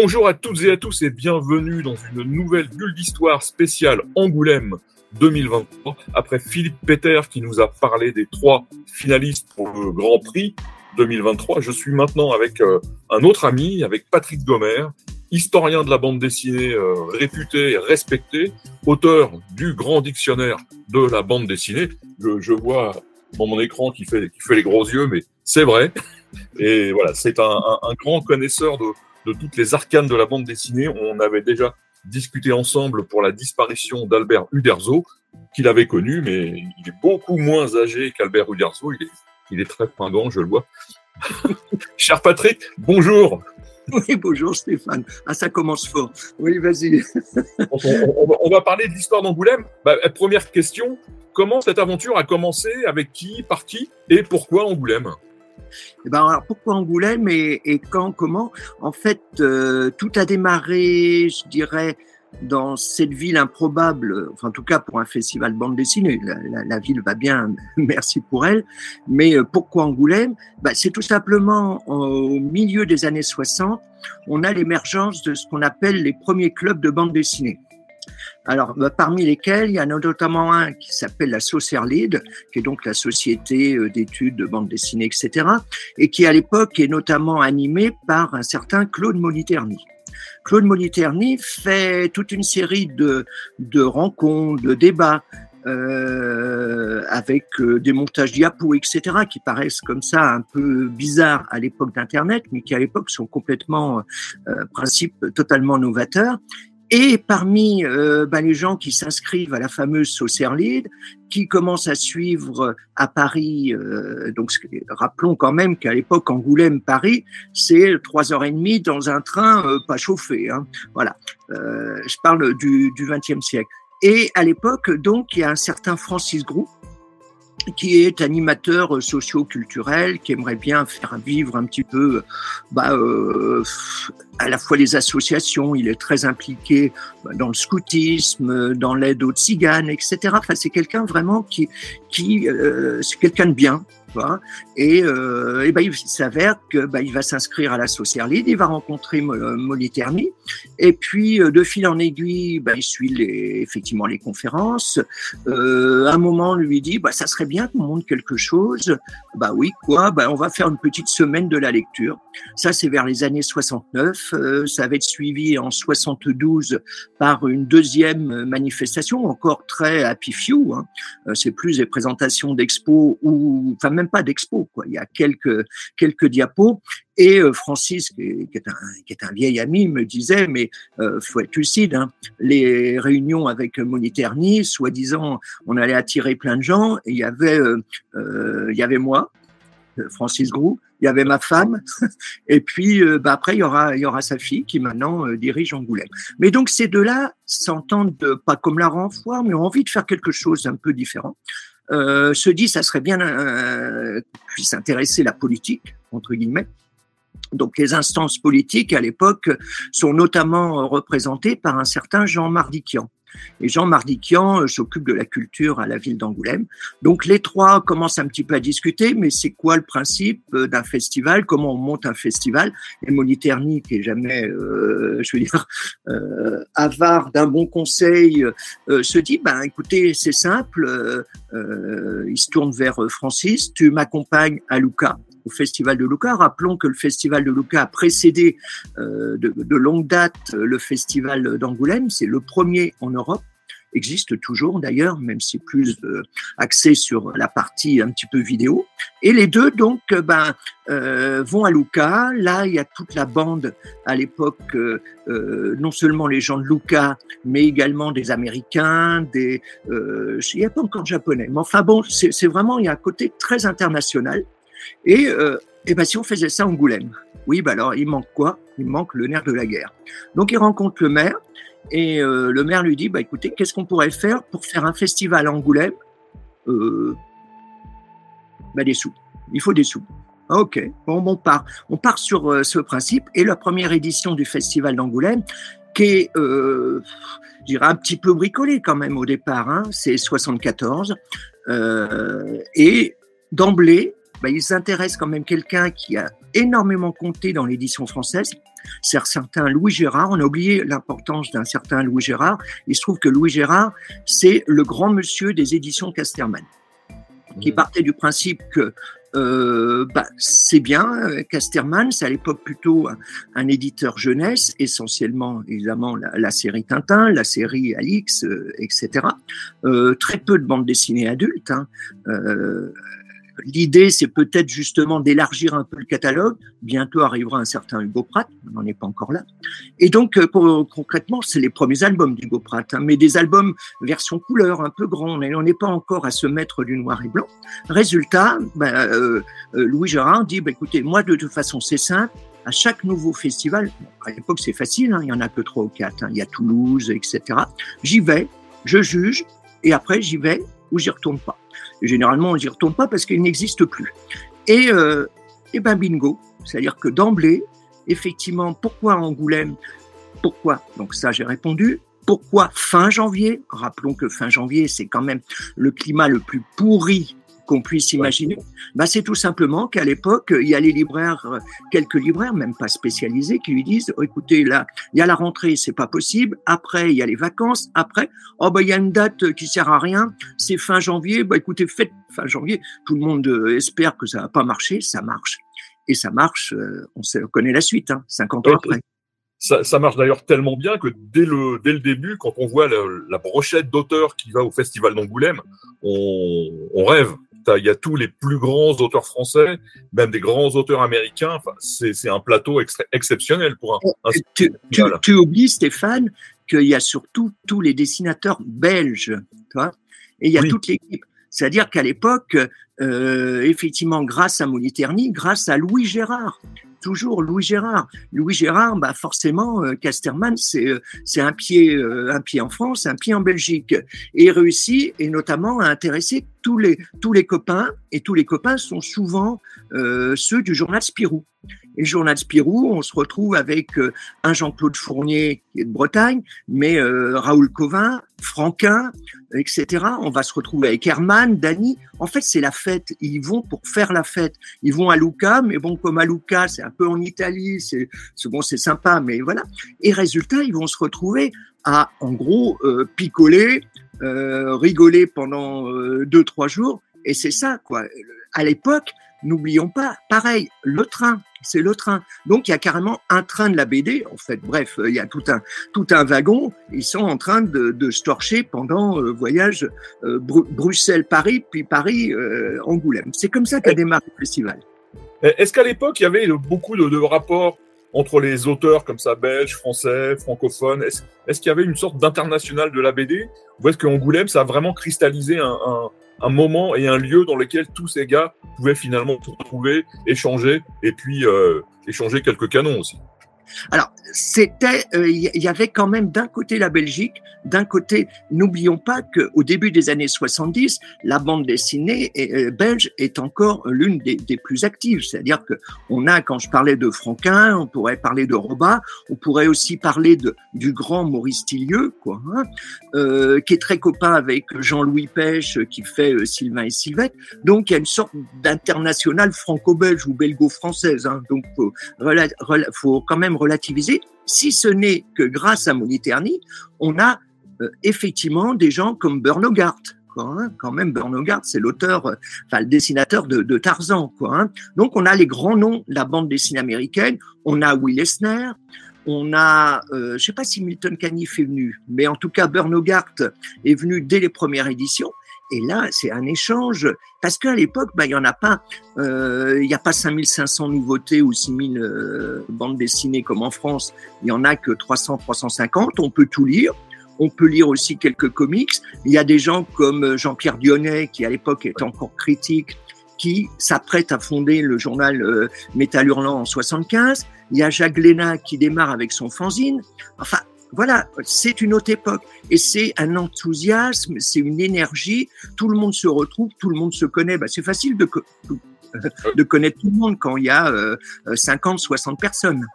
Bonjour à toutes et à tous et bienvenue dans une nouvelle bulle d'histoire spéciale Angoulême 2023. Après Philippe Peter qui nous a parlé des trois finalistes pour le Grand Prix 2023, je suis maintenant avec euh, un autre ami, avec Patrick Gomer, historien de la bande dessinée euh, réputé et respecté, auteur du grand dictionnaire de la bande dessinée. Je, je vois dans mon écran qui fait, qui fait les gros yeux, mais c'est vrai. Et voilà, c'est un, grand connaisseur de, de toutes les arcanes de la bande dessinée. On avait déjà discuté ensemble pour la disparition d'Albert Uderzo, qu'il avait connu, mais il est beaucoup moins âgé qu'Albert Uderzo. Il est, il est très pingant, je le vois. Cher Patrick, bonjour. Oui, bonjour Stéphane. Ah, ça commence fort. Oui, vas-y. on, on, on, va parler de l'histoire d'Angoulême. Bah, première question, comment cette aventure a commencé Avec qui Par qui Et pourquoi Angoulême? Eh ben alors pourquoi Angoulême et, et quand, comment? En fait, euh, tout a démarré, je dirais, dans cette ville improbable, enfin en tout cas pour un festival de bande dessinée, la, la, la ville va bien, merci pour elle, mais euh, pourquoi Angoulême? Ben, C'est tout simplement au milieu des années 60, on a l'émergence de ce qu'on appelle les premiers clubs de bande dessinée. Alors, bah, parmi lesquels, il y en a notamment un qui s'appelle la Saucerlide, qui est donc la société euh, d'études de bande dessinée, etc., et qui à l'époque est notamment animé par un certain Claude Moliterni. Claude Moliterni fait toute une série de, de rencontres, de débats, euh, avec euh, des montages diapos, etc., qui paraissent comme ça un peu bizarres à l'époque d'Internet, mais qui à l'époque sont complètement euh, principes totalement novateurs. Et parmi euh, ben, les gens qui s'inscrivent à la fameuse Saucerlide, qui commencent à suivre à Paris, euh, donc rappelons quand même qu'à l'époque Angoulême-Paris, c'est trois heures et demie dans un train euh, pas chauffé. Hein. Voilà, euh, je parle du XXe siècle. Et à l'époque, donc, il y a un certain Francis Groux, qui est animateur socio-culturel, qui aimerait bien faire vivre un petit peu bah, euh, à la fois les associations, il est très impliqué dans le scoutisme, dans l'aide aux tziganes, etc. Enfin, c'est quelqu'un vraiment qui, qui euh, c'est quelqu'un de bien, Quoi. Et, euh, ben, il s'avère que ben, il va s'inscrire à la Socialide, il va rencontrer Moliterni, et puis euh, de fil en aiguille, ben, il suit les, effectivement les conférences. Euh, à un moment, lui dit, bah, ça serait bien qu'on monte quelque chose. Bah oui, quoi? Bah, On va faire une petite semaine de la lecture. Ça, c'est vers les années 69. Euh, ça va être suivi en 72 par une deuxième manifestation, encore très happy few. Hein. Euh, c'est plus des présentations d'expos ou, même pas d'expo, quoi. Il y a quelques quelques diapos. Et euh, Francis, qui est, un, qui est, un, vieil ami, me disait, mais euh, faut être lucide, hein, les réunions avec Moniterni, soi-disant, on allait attirer plein de gens, il y avait, euh, il y avait moi, Francis Groux, il y avait ma femme, et puis bah, après il y aura il y aura sa fille qui maintenant dirige Angoulême. Mais donc ces deux-là s'entendent pas comme la renfoire, mais ont envie de faire quelque chose un peu différent. Euh, se dit ça serait bien euh, puisse intéresser la politique entre guillemets. Donc les instances politiques à l'époque sont notamment représentées par un certain Jean Mardiquian. Et Jean Mardiquian s'occupe de la culture à la ville d'Angoulême. Donc les trois commencent un petit peu à discuter, mais c'est quoi le principe d'un festival? Comment on monte un festival? Et Moniterni, qui est jamais, euh, je veux dire, euh, avare d'un bon conseil, euh, se dit, ben écoutez, c'est simple. il se tourne vers Francis, tu m'accompagnes à Lucas au Festival de Lucca. Rappelons que le Festival de Lucca a précédé euh, de, longue date le Festival d'Angoulême. C'est le premier en Europe existe toujours d'ailleurs, même si plus euh, axé sur la partie un petit peu vidéo. Et les deux donc ben euh, vont à Lucca. Là, il y a toute la bande à l'époque, euh, non seulement les gens de Lucca, mais également des Américains, des il n'y a pas encore de Japonais, mais enfin bon, c'est vraiment il y a un côté très international. Et, euh, et ben, si on faisait ça en Angoulême, oui, ben alors il manque quoi? Il manque le nerf de la guerre. Donc il rencontre le maire Et euh, le maire lui dit, bah, écoutez, qu'est-ce qu'on pourrait faire pour faire un festival à Angoulême? Euh, bah, Des sous. Il faut des sous. Ok, bon, on part. On part sur euh, ce principe. Et la première édition du festival d'Angoulême, qui est, euh, je dirais, un petit peu bricolé quand même au départ, hein, c'est 74. Euh, et d'emblée, bah, ils s'intéressent quand même quelqu'un qui a énormément compté dans l'édition française. C'est un certain Louis Gérard. On a oublié l'importance d'un certain Louis Gérard. Il se trouve que Louis Gérard, c'est le grand monsieur des éditions Casterman, qui mmh. partait du principe que euh, bah, c'est bien. Casterman, c'est à l'époque plutôt un, éditeur jeunesse, essentiellement évidemment la, série Tintin, la série Alix, euh, etc. Euh, très peu de bandes dessinées adultes. Hein. Euh, L'idée, c'est peut-être justement d'élargir un peu le catalogue. Bientôt arrivera un certain Hugo Pratt, on n'en est pas encore là. Et donc, euh, pour, concrètement, c'est les premiers albums d'Hugo Pratt, hein, mais des albums version couleur, un peu grands. On n'est pas encore à se mettre du noir et blanc. Résultat, ben, euh, euh, Louis Gérard dit, bah, écoutez, moi, de toute façon, c'est simple. À chaque nouveau festival, à l'époque c'est facile, hein, il y en a que trois ou quatre. Hein, il y a Toulouse, etc. J'y vais, je juge, et après j'y vais ou j'y retourne pas. Généralement, on n'y retourne pas parce qu'il n'existe plus. Et, euh, et ben bingo, c'est-à-dire que d'emblée, effectivement, pourquoi Angoulême? Pourquoi? Donc ça, j'ai répondu. Pourquoi fin janvier? Rappelons que fin janvier, c'est quand même le climat le plus pourri qu'on puisse imaginer, bah, c'est tout simplement qu'à l'époque, il y a les libraires, euh, quelques libraires, même pas spécialisés, qui lui disent oh, écoutez, là, il y a la rentrée, c'est pas possible. Après, il y a les vacances. Après, oh bah il y a une date qui sert à rien, c'est fin janvier. Bah écoutez, faites fin janvier. Tout le monde euh, espère que ça va pas marcher, ça marche. Et ça marche, euh, on, connaît la suite, hein, 50 ans après. Ça, ça, marche d'ailleurs tellement bien que dès le, dès le début, quand on voit la brochette d'auteurs qui va au Festival d'Angoulême, on, on rêve il y a tous les plus grands auteurs français, même des grands auteurs américains. Enfin, c'est un plateau exceptionnel pour un. tu, tu, oublies, Stéphane, qu'il y a surtout tous les dessinateurs belges, toi, et il y a toute l'équipe. C'est-à-dire qu'à l'époque, euh, effectivement, grâce à Moliterni, grâce à Louis Gérard, toujours Louis Gérard. Louis Gérard, bah forcément, euh, Casterman, c'est euh, c'est un pied euh, un pied en France, un pied en Belgique, et réussit et notamment à intéresser tous les tous les copains et tous les copains sont souvent ceux du journal Spirou. Et le journal Spirou, on se retrouve avec un Jean-Claude Fournier qui est de Bretagne, mais Raoul Covin, Franquin, etc. On va se retrouver avec Herman, Dany. En fait, c'est la fête. Ils vont pour faire la fête. Ils vont à Lucca, mais bon, comme à Lucca, c'est un peu en Italie, c'est bon, c'est sympa, mais voilà. Et résultat, ils vont se retrouver à, en gros, euh, picoler, euh, rigoler pendant euh, deux, trois jours. Et c'est ça, quoi. À l'époque, n'oublions pas, pareil, le train, c'est le train. Donc il y a carrément un train de la BD, en fait. Bref, il y a tout un, tout un wagon. Ils sont en train de, de se torcher pendant le euh, voyage euh, Bruxelles-Paris, puis Paris-Angoulême. c'est comme ça qu'a démarré le festival. Est-ce qu'à l'époque, il y avait beaucoup de, rapports entre les auteurs comme ça, belges, français, francophones Est-ce qu'il y avait une sorte d'international de la BD Ou est-ce qu'Angoulême, ça a vraiment cristallisé un, moment et un lieu dans lequel tous ces gars pouvaient finalement se retrouver, échanger et puis euh, échanger quelques canons aussi? Alors, c'était, il euh, y avait quand même d'un côté la Belgique, d'un côté, n'oublions pas qu'au début des années 70, la bande dessinée euh, belge est encore l'une des, plus actives. C'est-à-dire que on a, quand je parlais de Franquin, on pourrait parler de Roba, on pourrait aussi parler de, du grand Maurice Tillieu, quoi, hein, euh, qui est très copain avec Jean-Louis Pêche, qui fait euh, Sylvain et Sylvette. Donc, il y a une sorte d'international franco-belge ou belgo-française. Hein, donc, faut, faut quand même relativiser, si ce n'est que grâce à Moniterni, on a euh, effectivement des gens comme Bernogart. Quoi, hein. quand même, Bernogart, c'est l'auteur, euh, enfin le dessinateur de, Tarzan. Quoi, hein. Donc, on a les grands noms de la bande dessinée américaine. On a Will Eisner, on a, euh, je ne sais pas si Milton Caniff est venu, mais en tout cas, Bernogart est venu dès les premières éditions. Et là, c'est un échange, parce qu'à l'époque, bah, il y en a pas, euh, il n'y a pas 5500 nouveautés ou 6000 euh, bandes dessinées comme en France. Il y en a que 300, 350. On peut tout lire. On peut lire aussi quelques comics. Il y a des gens comme Jean-Pierre Dionnet, qui à l'époque était encore critique, qui s'apprête à fonder le journal euh, Métal Hurlant en 75. Il y a Jacques Léna qui démarre avec son fanzine. Enfin, voilà, c'est une autre époque et c'est un enthousiasme, c'est une énergie. Tout le monde se retrouve, tout le monde se connaît. Bah, c'est facile de, de connaître tout le monde quand il y a 50, euh, 60 personnes.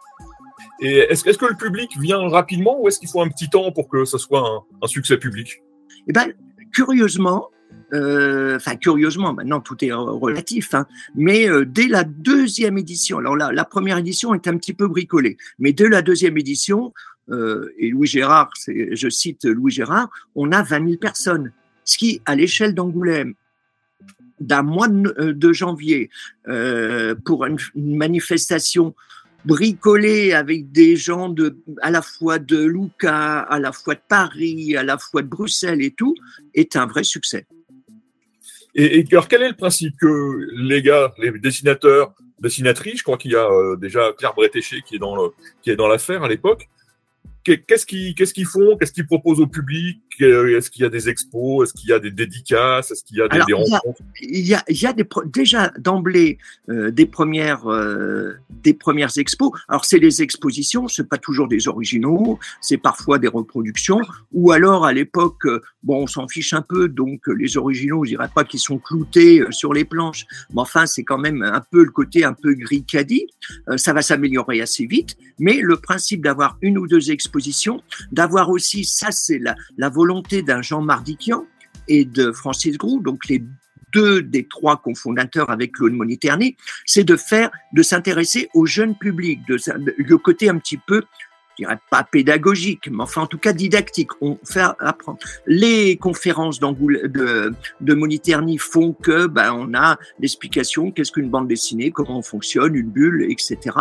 Et est-ce est que le public vient rapidement ou est-ce qu'il faut un petit temps pour que ce soit un, succès public? Eh ben, curieusement, euh, enfin curieusement, maintenant tout est relatif, hein, mais euh, dès la deuxième édition, alors la, la, première édition est un petit peu bricolée, mais dès la deuxième édition, euh, et Louis Gérard, je cite Louis Gérard, on a 20 000 personnes, ce qui, à l'échelle d'Angoulême, d'un mois de, janvier, pour une, manifestation bricolée avec des gens de, à la fois de Lucas, à la fois de Paris, à la fois de Bruxelles et tout, est un vrai succès. Et, alors, quel est le principe que les gars, les dessinateurs, dessinatrices, je crois qu'il y a euh, déjà Claire Bretéché qui est dans l'affaire à l'époque, qu'est-ce qu'ils font? Qu'est-ce qu'ils proposent au public? Est-ce qu'il y a des expos Est-ce qu'il y a des dédicaces Est-ce qu'il y a des, rencontres? Il y a, il y a des, déjà d'emblée euh, des premières euh, des premières expos. Alors c'est les expositions, c'est pas toujours des originaux, c'est parfois des reproductions. Ou alors à l'époque, euh, bon, on s'en fiche un peu, donc les originaux, je dirais pas qu'ils sont cloutés sur les planches, mais enfin c'est quand même un peu le côté un peu gris caddie. ça va s'améliorer assez vite, mais le principe d'avoir une ou deux expos d'avoir aussi, ça c'est la, la volonté d'un Jean Mardiquian et de Francis Groux, donc les deux des trois cofondateurs avec Claude Moniterny, c'est de faire, de s'intéresser au jeune public, de, le côté un petit peu je dirais pas pédagogique, mais enfin en tout cas didactique. On fait apprendre. Les conférences de, de Moniterny font que ben, on a l'explication qu'est-ce qu'une bande dessinée, comment on fonctionne, une bulle, etc.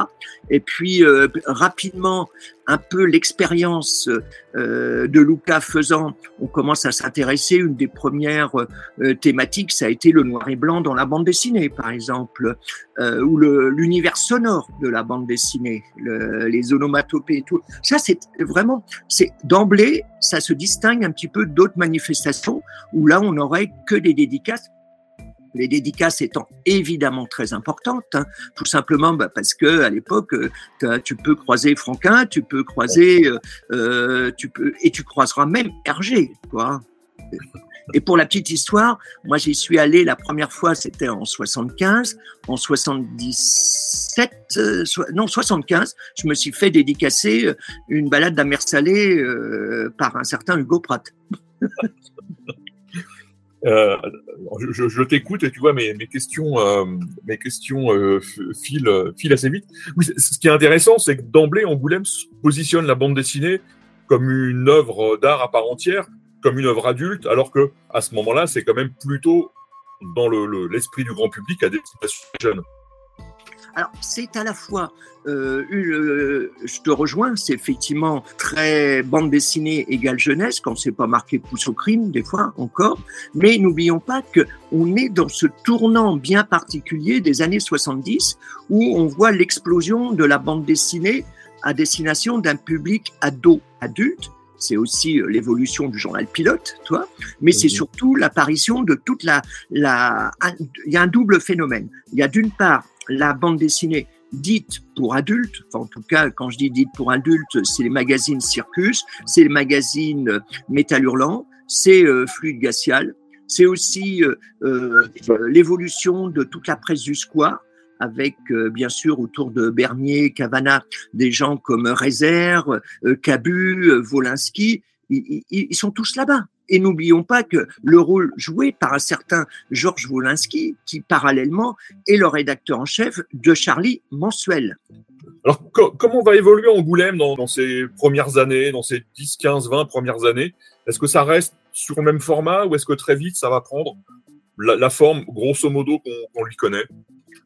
Et puis euh, rapidement, un peu l'expérience euh, de Luca faisant, on commence à s'intéresser. Une des premières euh, thématiques, ça a été le noir et blanc dans la bande dessinée, par exemple, euh, ou l'univers sonore de la bande dessinée, le, les onomatopées et tout. Ça, c'est vraiment, c'est d'emblée, ça se distingue un petit peu d'autres manifestations où là, on n'aurait que des dédicaces les dédicaces étant évidemment très importantes, hein, tout simplement bah, parce que à l'époque, euh, tu peux croiser Franquin, tu peux croiser, euh, euh, tu peux et tu croiseras même Hergé. Et pour la petite histoire, moi j'y suis allé la première fois, c'était en 75, en 77, non 75, je me suis fait dédicacer une balade Salé par un certain Hugo Pratt. Euh, je, je t'écoute et tu vois mes, mes questions, euh, mes questions euh, filent, filent, assez vite. Oui, ce qui est intéressant, c'est que d'emblée, Angoulême positionne la bande dessinée comme une œuvre d'art à part entière, comme une œuvre adulte, alors que à ce moment-là, c'est quand même plutôt dans l'esprit le, du grand public à destination jeunes. Alors, c'est à la fois, euh, euh, je te rejoins, c'est effectivement très bande dessinée égale jeunesse, quand c'est pas marqué pouce au crime, des fois encore, mais n'oublions pas que on est dans ce tournant bien particulier des années 70 où on voit l'explosion de la bande dessinée à destination d'un public ado adulte c'est aussi euh, l'évolution du journal pilote, toi, mais c'est mhm. surtout l'apparition de toute la, la, il y a un double phénomène. Il y a d'une part la bande dessinée dite pour adultes, enfin, en tout cas quand je dis dite pour adultes, c'est les magazines Circus, c'est les magazines euh, Métal Hurlant, c'est euh, Fluide Glacial, c'est aussi euh, euh, l'évolution de toute la presse du square, avec bien sûr autour de Bernier, Cavana, des gens comme Rézère, Cabu, Volinsky, ils, ils sont tous là-bas. Et n'oublions pas que le rôle joué par un certain Georges Wolinski, qui parallèlement est le rédacteur en chef de Charlie Mensuel. Alors, comment va évoluer Angoulême dans, dans ces premières années, dans ces 10, 15, 20 premières années? Est-ce que ça reste sur le même format ou est-ce que très vite ça va prendre la, forme, grosso modo, qu'on lui connaît?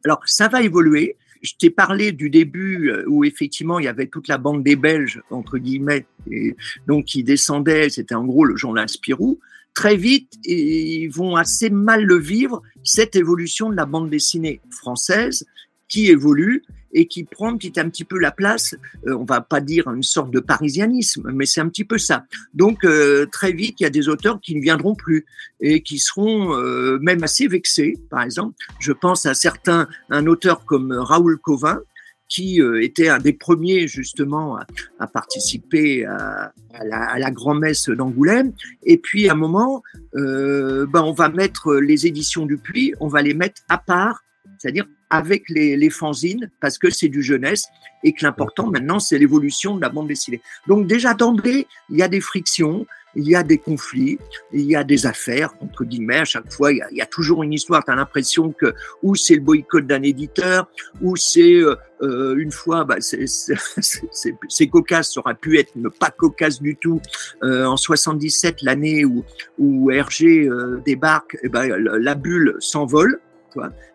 Alors, ça va évoluer. Je t'ai parlé du début euh, où effectivement il y avait toute la bande des Belges, entre guillemets, et donc qui descendait, c'était en gros le journal Spirou. Très vite, ils vont assez mal le vivre, cette évolution de la bande dessinée française qui évolue et qui prend petit un petit peu la place, euh, on va pas dire une sorte de parisianisme, mais c'est un petit peu ça. Donc euh, très vite, il y a des auteurs qui ne viendront plus et qui seront euh, même assez vexés. Par exemple, je pense à certains, un auteur comme Raoul Covin, qui euh, était un des premiers justement à, participer à, la, grand-messe d'Angoulême. Et puis à un moment, euh, ben, on va mettre les éditions du Puy, on va les mettre à part, c'est-à-dire avec les, les fanzines, parce que c'est du jeunesse et que l'important maintenant, c'est l'évolution de la bande dessinée. Donc déjà d'emblée, il y a des frictions, il y a des conflits, il y a des affaires, entre guillemets, à chaque fois, il y a, toujours une histoire. Tu as l'impression que ou c'est le boycott d'un éditeur, ou c'est euh, euh une fois, bah, c'est cocasse, ça aurait pu être ne pas cocasse du tout. Euh, en 77, l'année où, où Hergé euh, débarque, eh ben, la bulle s'envole.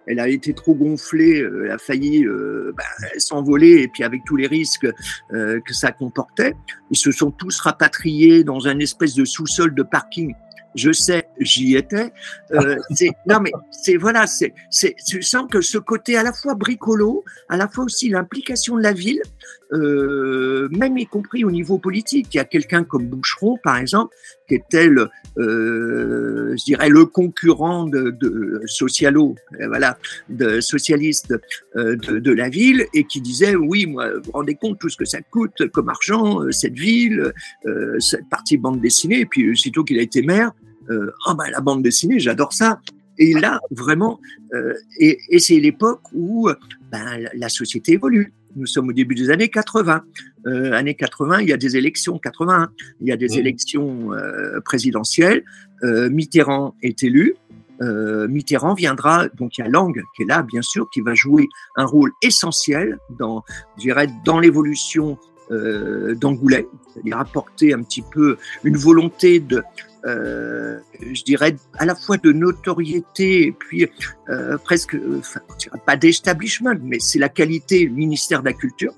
Elle a été trop gonflée, euh, elle a failli euh, bah, s'envoler, et puis avec tous les risques euh, que ça comportait. Ils se sont tous rapatriés dans un espèce de sous-sol de parking je sais, j'y étais. Euh, non, mais c'est voilà, c'est, c'est, tu sens que ce côté à la fois bricolo, à la fois aussi l'implication de la ville, euh, même y compris au niveau politique. Il y a quelqu'un comme Boucheron, par exemple, qui était le, euh, je dirais, le concurrent de, de Socialo, euh, voilà, de socialiste de, la ville, et qui disait, oui, moi, vous vous rendez compte tout ce que ça coûte comme argent, cette ville, cette partie bande dessinée, et puis aussitôt qu'il a été maire, oh ben la bande dessinée, j'adore ça. Et là, vraiment, et, et c'est l'époque où ben, la société évolue. Nous sommes au début des années 80. Euh, années 80, il y a des élections 81, il y a des mmh. élections euh, présidentielles. Euh, Mitterrand est élu. Euh, Mitterrand viendra, donc il y a Lang qui est là, bien sûr, qui va jouer un rôle essentiel dans, je dirais, dans l'évolution euh, d'Angoulême, c'est-à-dire apporter un petit peu une volonté de, euh, je dirais, à la fois de notoriété et puis euh, presque, enfin, pas d'establishment, mais c'est la qualité ministère de la Culture.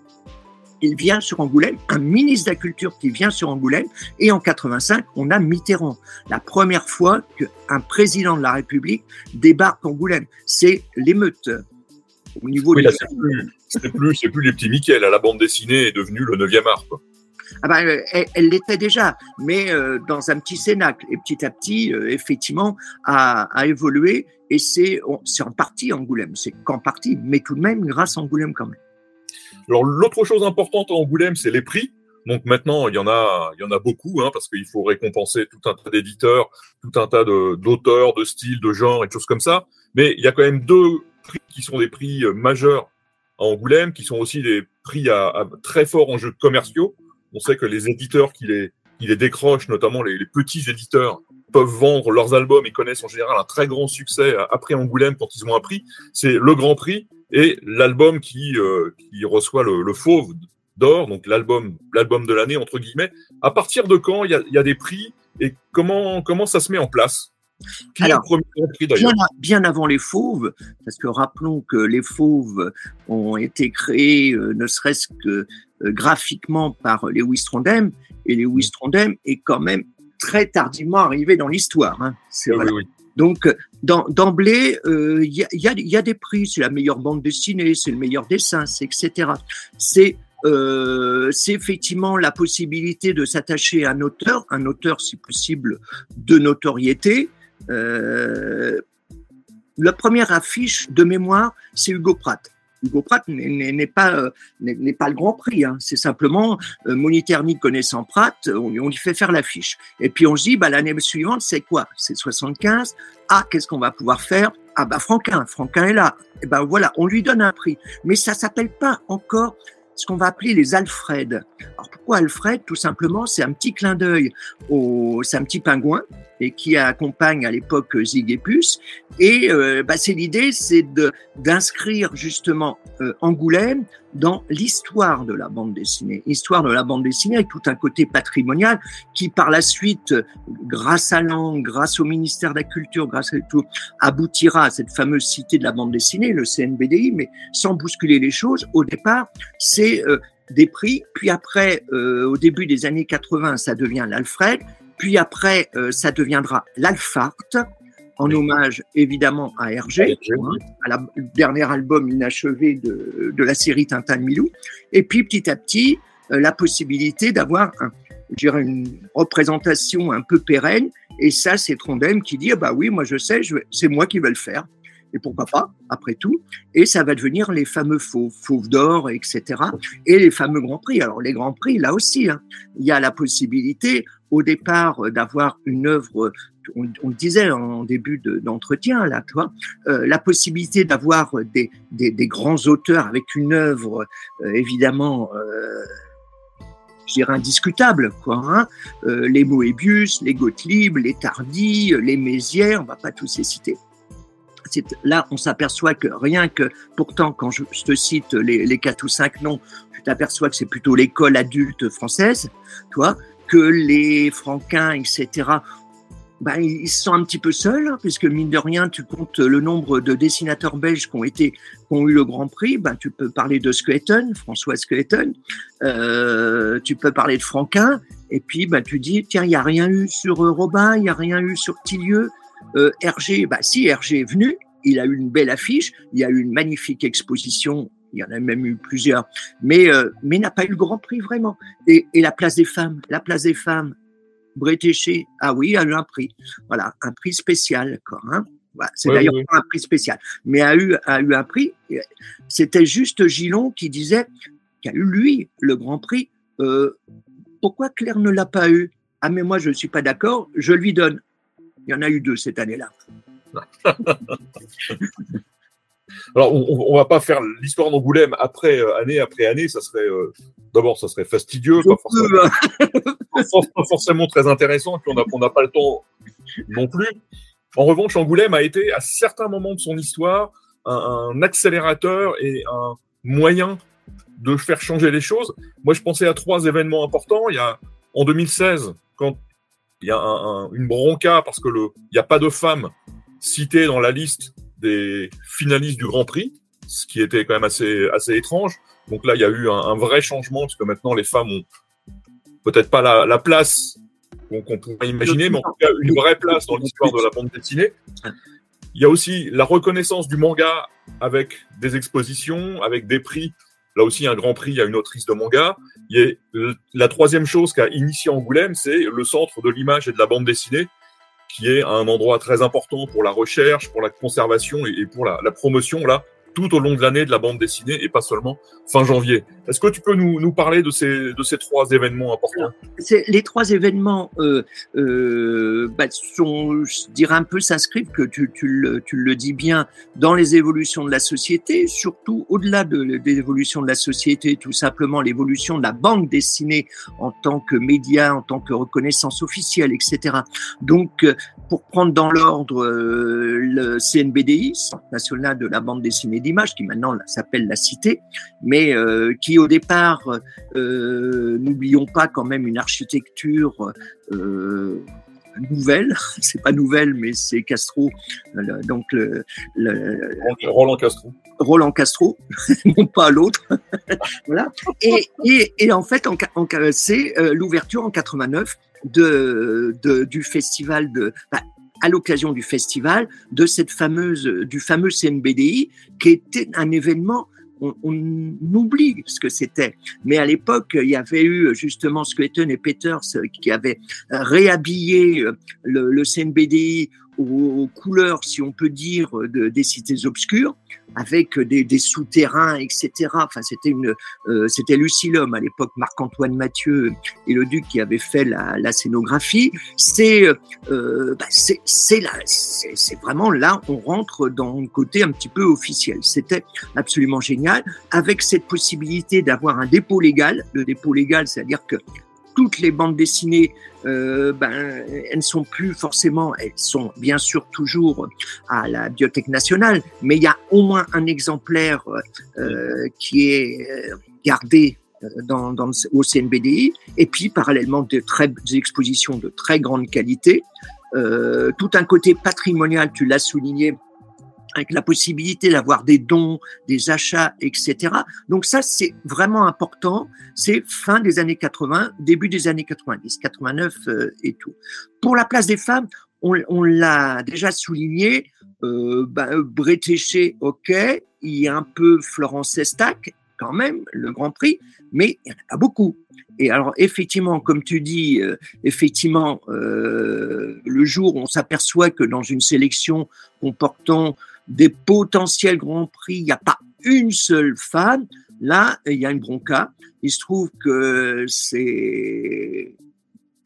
Il vient sur Angoulême, un ministre de la Culture qui vient sur Angoulême, et en 85, on a Mitterrand. La première fois qu'un président de la République débarque Angoulême, c'est l'émeute au niveau oui, c'est plus, c'est plus, les petits Mickey. la bande dessinée est devenue le 9e art. Quoi. Ah ben, elle l'était déjà, mais euh, dans un petit cénacle. Et petit à petit, euh, effectivement, a, évolué. Et c'est en partie Angoulême. C'est qu'en partie, mais tout de même grâce à Angoulême quand même. Alors l'autre chose importante à Angoulême, c'est les prix. Donc maintenant, il y en a, il y en a beaucoup, hein, parce qu'il faut récompenser tout un tas d'éditeurs, tout un tas d'auteurs, de, styles, de genres et de choses comme ça. Mais il y a quand même deux prix qui sont des prix euh, majeurs à Angoulême, qui sont aussi des prix à, à très forts enjeux commerciaux. On sait que les éditeurs qui les, qui les décrochent, notamment les, petits éditeurs, peuvent vendre leurs albums et connaissent en général un très grand succès après Angoulême quand ils ont un prix. C'est le Grand Prix et l'album qui, euh, qui reçoit le, le fauve d'or, donc l'album l'album de l'année entre guillemets. À partir de quand il y a, y a des prix et comment comment ça se met en place? Alors, bien, avant les fauves, parce que rappelons que les fauves ont été créés euh, ne serait-ce que euh, graphiquement par Lewis Trondheim, et Lewis Trondheim est quand même très tardivement arrivé dans l'histoire. Hein. Donc, d'emblée, euh, il y, a, y, a, des prix, c'est la meilleure bande dessinée, c'est le meilleur dessin, c'est etc. C'est euh, c'est effectivement la possibilité de s'attacher à un auteur, un auteur si possible de notoriété, la première affiche de mémoire, c'est Hugo Pratt. Hugo Pratt n'est pas euh, pas le Grand Prix, hein. c'est simplement euh, Moniterni connaissant Pratt, on, lui fait faire l'affiche. Et puis on se dit, bah, l'année suivante, c'est quoi? C'est 75. Ah, qu'est-ce qu'on va pouvoir faire? Ah bah Franquin, Franquin est là. Et ben voilà, on lui donne un prix, mais ça s'appelle pas encore ce qu'on va appeler les Alfred. Alors pourquoi Alfred? Tout simplement, c'est un petit clin d'œil au, c'est un petit pingouin et qui accompagne à l'époque Zig et Puce. Et euh, bah, c'est l'idée, c'est d'inscrire justement euh, Angoulême dans l'histoire de la bande dessinée. Histoire de la bande dessinée avec tout un côté patrimonial qui par la suite, grâce à Lang, grâce au ministère de la Culture, grâce à tout, aboutira à cette fameuse cité de la bande dessinée, le CNBDI, mais sans bousculer les choses. Au départ, c'est euh, des prix, puis après, euh, au début des années 80, ça devient l'Alfred, puis après, euh, ça deviendra l'Alphart, en hommage évidemment à Hergé, hein, à la dernier album inachevé de, de la série Tintin de Milou. Et puis petit à petit, euh, la possibilité d'avoir un, une représentation un peu pérenne. Et ça, c'est Trondheim qui dit ah bah oui, moi je sais, c'est moi qui vais le faire. et pourquoi pas, après tout, et ça va devenir les fameux fauves, fauves d'or, etc., et les fameux grands prix. Alors les grands prix, là aussi, hein, il y a la possibilité au départ d'avoir une œuvre on, on, disait en début d'entretien, là, toi, euh, la possibilité d'avoir des, grands auteurs avec une œuvre euh, évidemment, euh, je dirais indiscutable, quoi. Hein euh, les Moebius, les Gottlieb, les Tardy, les Mézières, on va pas tous les citer. Là, on s'aperçoit que rien que, pourtant, quand je, te cite les, les quatre ou cinq noms, tu t'aperçois que c'est plutôt l'école adulte française, toi, que les Franquins, etc., ben, ils sont un petit peu seuls, hein, puisque mine de rien, tu comptes le nombre de dessinateurs belges qui ont été, qui ont eu le Grand Prix. Ben, tu peux parler de Squeton, François Squeton. Euh, tu peux parler de Franquin. Et puis, ben, tu dis, tiens, il n'y a rien eu sur Robin, il n'y a rien eu sur Tillieu. Euh, Hergé, ben, si, Hergé est venu. Il a eu une belle affiche. Il y a eu une magnifique exposition il y en a même eu plusieurs, mais euh, mais n'a pas eu le Grand Prix vraiment. Et, et la place des femmes, la place des femmes, Bretéché, ah oui, a eu un prix. Voilà, un prix spécial, quoi. Hein voilà, c'est d'ailleurs pas un prix spécial, mais a eu, a eu un prix. C'était juste Gillon qui disait qu'a eu lui le Grand Prix. Euh, pourquoi Claire ne l'a pas eu? Ah mais moi je ne suis pas d'accord, je lui donne. Il y en a eu deux cette année-là. Alors, on, on va pas faire l'histoire d'Angoulême après euh, année après année. Ça serait euh, d'abord, ça serait fastidieux, pas forcément, pas forcément très intéressant. Et puis on n'a on n'a pas le temps non plus. En revanche, Angoulême a été à certains moments de son histoire un, un accélérateur et un moyen de faire changer les choses. Moi, je pensais à trois événements importants. Il y a en 2016, quand il y a un- un- une bronca parce que le, il n'y a pas de femmes citées dans la liste des finalistes du Grand Prix, ce qui était quand même assez, assez étrange. Donc là, il y a eu un, vrai changement parce que maintenant les femmes ont peut-être pas la, la place qu'on pourrait imaginer, mais en tout cas une vraie place dans l'histoire de la bande dessinée. Il y a aussi la reconnaissance du manga avec des expositions, avec des prix. Là aussi, un grand prix, a une autrice de manga. Il y a la troisième chose qu'a initié Angoulême, c'est le centre de l'image et de la bande dessinée, qui est un endroit très important pour la recherche, pour la conservation et, pour la, la promotion, là, tout au long de l'année de la bande dessinée et pas seulement fin janvier. Est-ce que tu peux nous, nous parler de ces, de ces trois événements importants? Les trois événements euh, euh, bah, sont, je dirais un peu s'inscrivent que tu, tu, le, tu le dis bien dans les évolutions de la société, surtout au-delà de, des évolutions de la société, tout simplement l'évolution de la bande dessinée en tant que média, en tant que reconnaissance officielle, etc. Donc, euh, pour prendre dans l'ordre le CNBDI, Centre national de la bande dessinée d'image, qui maintenant s'appelle la Cité, mais euh, qui au départ euh, n'oublions pas quand même une architecture euh, nouvelle. C'est pas nouvelle, mais c'est Castro, le- donc le, le- Roland Castro. Roland Castro, non pas l'autre. voilà. Et, et, et en fait, en, en- c'est l'ouverture en 89 de, de, du festival de. bah, à l'occasion du festival de cette fameuse du fameux CNBDI qui était un événement on, on oublie ce que c'était. Mais à l'époque, il y avait eu justement Squeton et Peters qui avaient réhabillé euh, le, le CNBDI aux, couleurs, si on peut dire, de, des cités obscures, avec des, des souterrains, etc. Enfin, c'était une, euh, c'était Lucilum à l'époque, Marc-Antoine Mathieu et le Duc qui avaient fait la, la scénographie. C'est, euh, bah, c'est, c'est là, c'est, c'est vraiment là, on rentre dans le côté un petit peu officiel. C'était absolument génial, avec cette possibilité d'avoir un dépôt légal. Le dépôt légal, c'est-à-dire que toutes les bandes dessinées, euh, ben, elles ne sont plus forcément, elles sont bien sûr toujours à la Bibliothèque nationale, mais il y a au moins un exemplaire euh, qui est euh, gardé dans, au CNBDI, et puis parallèlement de très des expositions de très grande qualité, tout un côté patrimonial, tu l'as souligné, avec la possibilité d'avoir des dons, des achats, etc. Donc ça, c'est vraiment important. C'est fin des années 80, début des années 90, 89 euh, et tout. Pour la place des femmes, on, on l'a déjà souligné. Euh, ben, Bretéché, ok. Il y a un peu Florence Estac, quand même, le Grand Prix, mais il n'y en a pas beaucoup. Et alors, effectivement, comme tu dis, euh, effectivement, euh, le jour où on s'aperçoit que dans une sélection comportant des potentiels grands prix, il n'y a pas une seule femme. Là, il y a une bronca. Il se trouve que c'est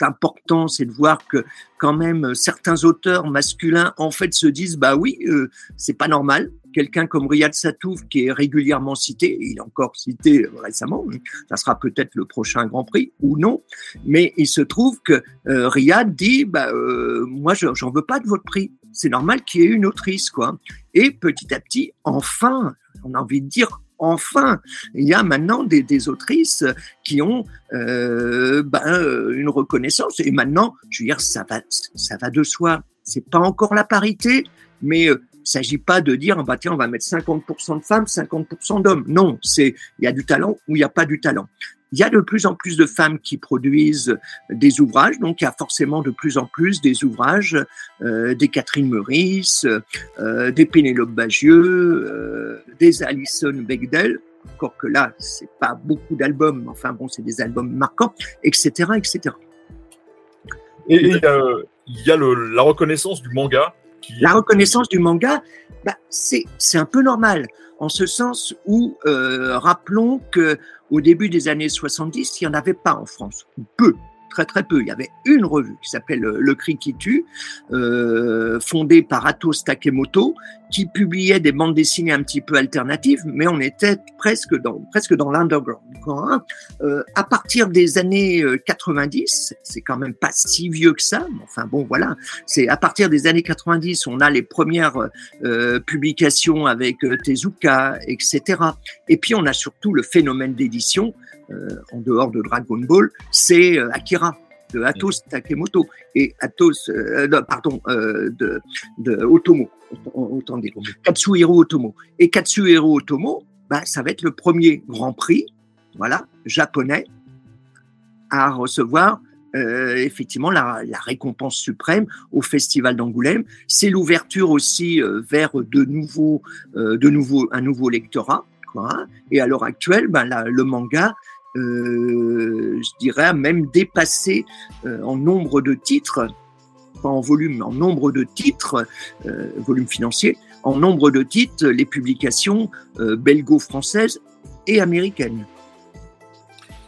important, c'est de voir que quand même certains auteurs masculins en fait se disent bah oui, euh, c'est pas normal. Quelqu'un comme Riyad Satouf qui est régulièrement cité, il est encore cité récemment, ça sera peut-être le prochain Grand Prix ou non, mais il se trouve que euh, Riyad dit bah euh, moi j'en veux pas de votre prix, c'est normal qu'il y ait une autrice quoi. Et petit à petit, enfin, on a envie de dire enfin, il y a maintenant des, autrices qui ont euh, ben, une reconnaissance. Et maintenant, je veux dire, ça va, ça va de soi. C'est pas encore la parité, mais euh, il s'agit pas de dire, bah tiens, on va mettre 50% de femmes, 50% d'hommes. Non, c'est il y a du talent ou il n'y a pas du talent. Il y a de plus en plus de femmes qui produisent des ouvrages, donc il y a forcément de plus en plus des ouvrages euh, des Catherine Meurice, euh, des Pénélope Bagieux, euh, des Alison Begdel, encore que là, c'est pas beaucoup d'albums, enfin bon, c'est des albums marquants, etc., etc. Et il y a, la reconnaissance du manga. La reconnaissance du manga, bah, c'est un peu normal, en ce sens où, rappelons que au début des années 70, il n'y en avait pas en France, peu très très peu. Il y avait une revue qui s'appelle euh, Le Cri qui tue, euh, fondée par Atos Takemoto, qui publiait des bandes dessinées un petit peu alternatives, mais on était presque dans presque dans l'underground. Hein. Euh, à partir des années 90, euh, c'est quand même pas si vieux que ça, mais enfin bon voilà, c'est à partir des années 90 on a les premières euh, publications avec Tezuka, etc. Et puis on a surtout le phénomène d'édition euh, en dehors de Dragon Ball, c'est euh, Akira de Atos Takemoto et Atos, euh, pardon, de, de Otomo, autant dire, Katsuhiro Otomo. Et Katsuhiro Otomo, bah, ça va être le premier Grand Prix, voilà, japonais, à recevoir effectivement la, récompense suprême au Festival d'Angoulême. C'est l'ouverture aussi vers de nouveaux, de nouveaux, un nouveau lectorat. Quoi, hein. Et à l'heure actuelle, ben, le manga euh, je dirais, même dépassé euh, en nombre de titres, pas en volume, en nombre de titres, euh, volume financier, en nombre de titres, les publications belgo-françaises et américaines.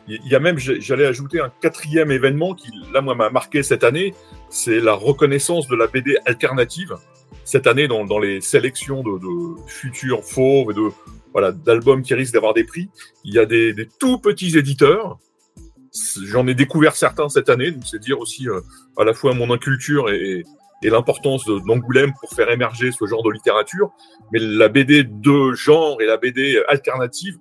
Il y a même, j'allais ajouter un quatrième événement qui, là, moi, m'a marqué cette année, c'est la reconnaissance de la BD alternative. Cette année, dans, dans les sélections de, de futurs fauves et de voilà, d'albums qui risquent d'avoir des prix. Il y a des, des tout petits éditeurs. J'en ai découvert certains cette année, donc c'est dire aussi euh, à la fois mon inculture et, et l'importance d'Angoulême pour faire émerger ce genre de littérature. Mais la BD de genre et la BD alternative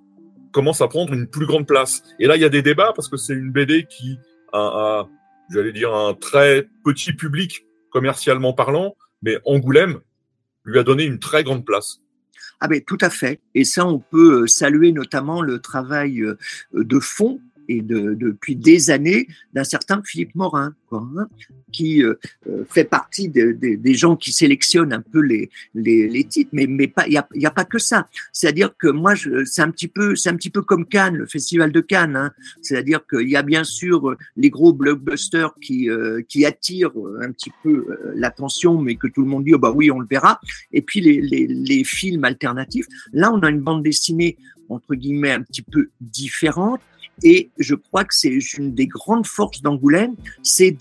commencent à prendre une plus grande place. Et là, il y a des débats parce que c'est une BD qui a, a j'allais dire, un très petit public commercialement parlant, mais Angoulême lui a donné une très grande place. Ah ben tout à fait. Et ça, on peut euh, saluer notamment le travail euh, de fond et de, depuis des années d'un certain Philippe Morin, qui euh, euh, fait partie des gens qui sélectionnent un peu les, les, titres, mais, mais pas, il n'y a, y a, pas que ça. C'est-à-dire que moi, c'est un petit peu, un petit peu comme Cannes, le festival de Cannes. Hein. C'est-à-dire qu'il y a bien sûr les gros blockbusters qui, euh, qui attirent un petit peu l'attention, mais que tout le monde dit, oh bah oui, on le verra. Et puis les, les, les films alternatifs. Là, on a une bande dessinée entre guillemets un petit peu différente et je crois que c'est une des grandes forces d'Angoulême, c'est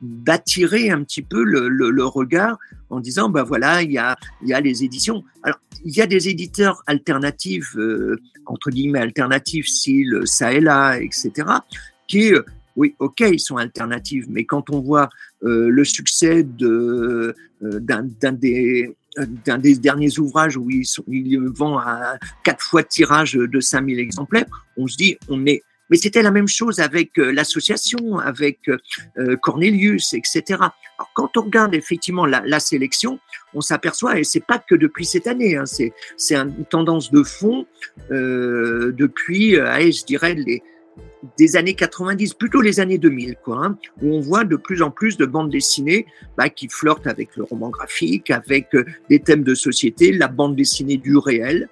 d'attirer un petit peu le, regard en disant ben voilà il y a il y a les éditions. Alors il y a des éditeurs alternatifs euh, entre guillemets alternatifs, style ça et là, etc. qui euh, oui, ok, ils sont alternatifs, mais quand on voit euh, le succès de d'un des d'un des derniers ouvrages où ils, ils vendent à quatre fois tirage de 5000 exemplaires, on se dit, on est mais c'était la même chose avec euh, l'association, avec euh, euh, Cornelius, etc. Alors quand on regarde effectivement la, la sélection, on s'aperçoit, et c'est pas que depuis cette année, hein, c'est c'est une tendance de fond euh, depuis, allez, je dirais les des années 90, plutôt les années 2000, quoi, hein, où on voit de plus en plus de bandes dessinées bah, qui flirtent avec le roman graphique, avec des thèmes de société, la bande dessinée du réel,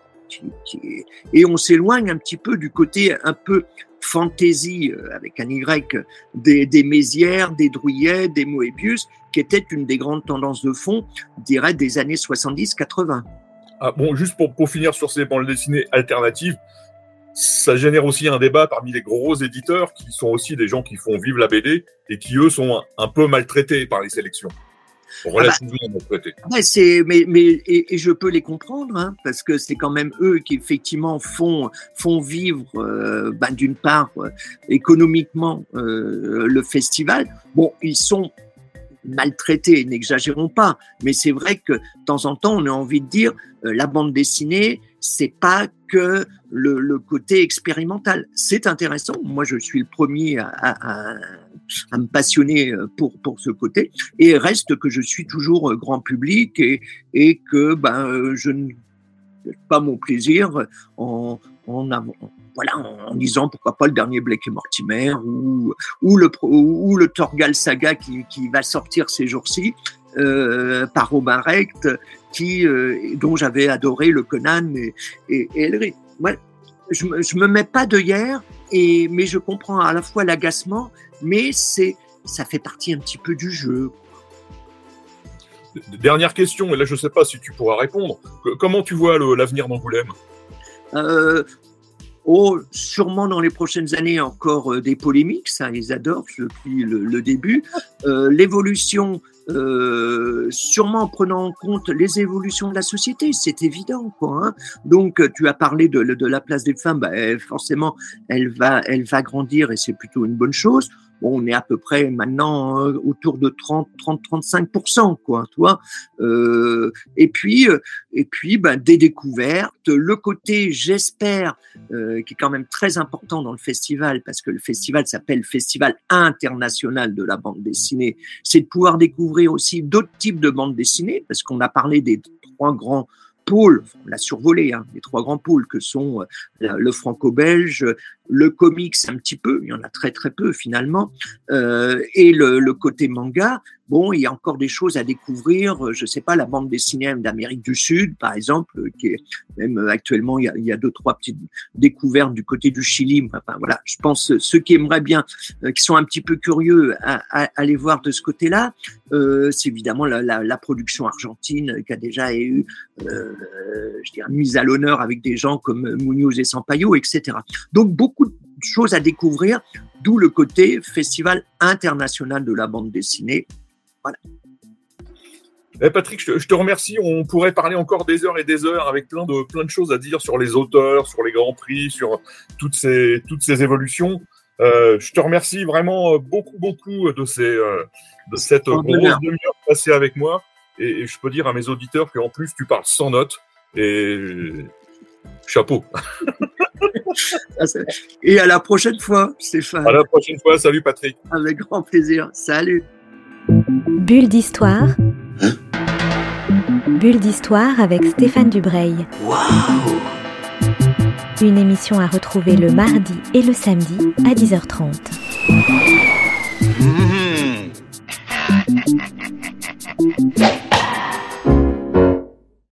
et on s'éloigne un petit peu du côté un peu fantaisie euh, avec un Y des, des Mézières, des Drouillet, des Moebius, qui était une des grandes tendances de fond, dirais, des années 70-80. Ah, bon, juste pour, pour finir sur ces bandes dessinées alternatives, ça génère aussi un débat parmi les gros éditeurs qui sont aussi des gens qui font vivre la BD et qui, eux, sont un peu maltraités par les sélections. Relativement ah bah, maltraités. Ouais, c'est, mais, mais et, et, je peux les comprendre, hein, parce que c'est quand même eux qui effectivement font, font vivre, euh, ben, d'une part, euh, économiquement euh, le festival. Bon, ils sont maltraités, n'exagérons pas, mais c'est vrai que de temps en temps, on a envie de dire euh, la bande dessinée, c'est pas que le, le côté expérimental. C'est intéressant. Moi, je suis le premier à, à, à, me passionner euh, pour pour ce côté. Et reste que je suis toujours euh, grand public et et que ben je ne pas mon plaisir en en, disant pourquoi pas le dernier Blake et Mortimer ou, ou, le, ou le Torgal Saga qui, qui va sortir ces jours-ci euh, par Robin Recht, qui, euh, dont j'avais adoré le Conan et, et, et Ouais, je, me, je me mets pas de hier, et, mais je comprends à la fois l'agacement, mais c'est ça fait partie un petit peu du jeu. Dernière question, et là je ne sais pas si tu pourras répondre. Comment tu vois l'avenir d'Angoulême? Euh, Oh, sûrement dans les prochaines années encore euh, des polémiques, ça ils adorent depuis le, le début. Euh, L'évolution, euh, sûrement en prenant en compte les évolutions de la société, c'est évident quoi. Hein. Donc tu as parlé de, de, la place des femmes, bah, forcément elle va, elle va grandir et c'est plutôt une bonne chose. Bon, on est à peu près maintenant euh, autour de 30, 30, 35% quoi, toi. Euh, et puis, euh, et puis, ben, des découvertes. Le côté, j'espère, euh, qui est quand même très important dans le festival, parce que le festival s'appelle Festival international de la bande dessinée. C'est de pouvoir découvrir aussi d'autres types de bandes dessinées, parce qu'on a parlé des trois grands pôles, on l'a survolé, hein, les trois grands pôles que sont euh, le franco-belge, le comics un petit peu, il y en a très très peu finalement, euh, et le, le, côté manga. Bon, il y a encore des choses à découvrir. Euh, je sais pas, la bande dessinée d'Amérique du Sud, par exemple, euh, qui est même actuellement, il y a, il y a deux trois petites découvertes du côté du Chili. Enfin voilà, je pense ceux qui aimeraient bien, qui sont un petit peu curieux à, à aller voir de ce côté-là, euh, c'est évidemment la, la, la, production argentine qui a déjà eu, euh, je dirais, mise à l'honneur avec des gens comme Munoz et Sampaio, etc. Donc beaucoup de choses à découvrir, d'où le côté festival international de la bande dessinée. Voilà. Eh Patrick, je te remercie. On pourrait parler encore des heures et des heures avec plein de, plein de choses à dire sur les auteurs, sur les grands prix, sur toutes ces, toutes ces évolutions. Euh, je te remercie vraiment beaucoup, beaucoup de, ces, euh, de cette grosse demi-heure passée avec moi. Et, et, je peux dire à mes auditeurs qu'en plus, tu parles sans notes. Et chapeau. Ah, et à la prochaine fois, Stéphane. À la prochaine fois. Salut, Patrick. Avec grand plaisir. Salut. Bulle d'histoire. Hein? Bulle d'histoire avec Stéphane Dubreuil. Waouh Une émission à retrouver le mardi et le samedi à 10h30.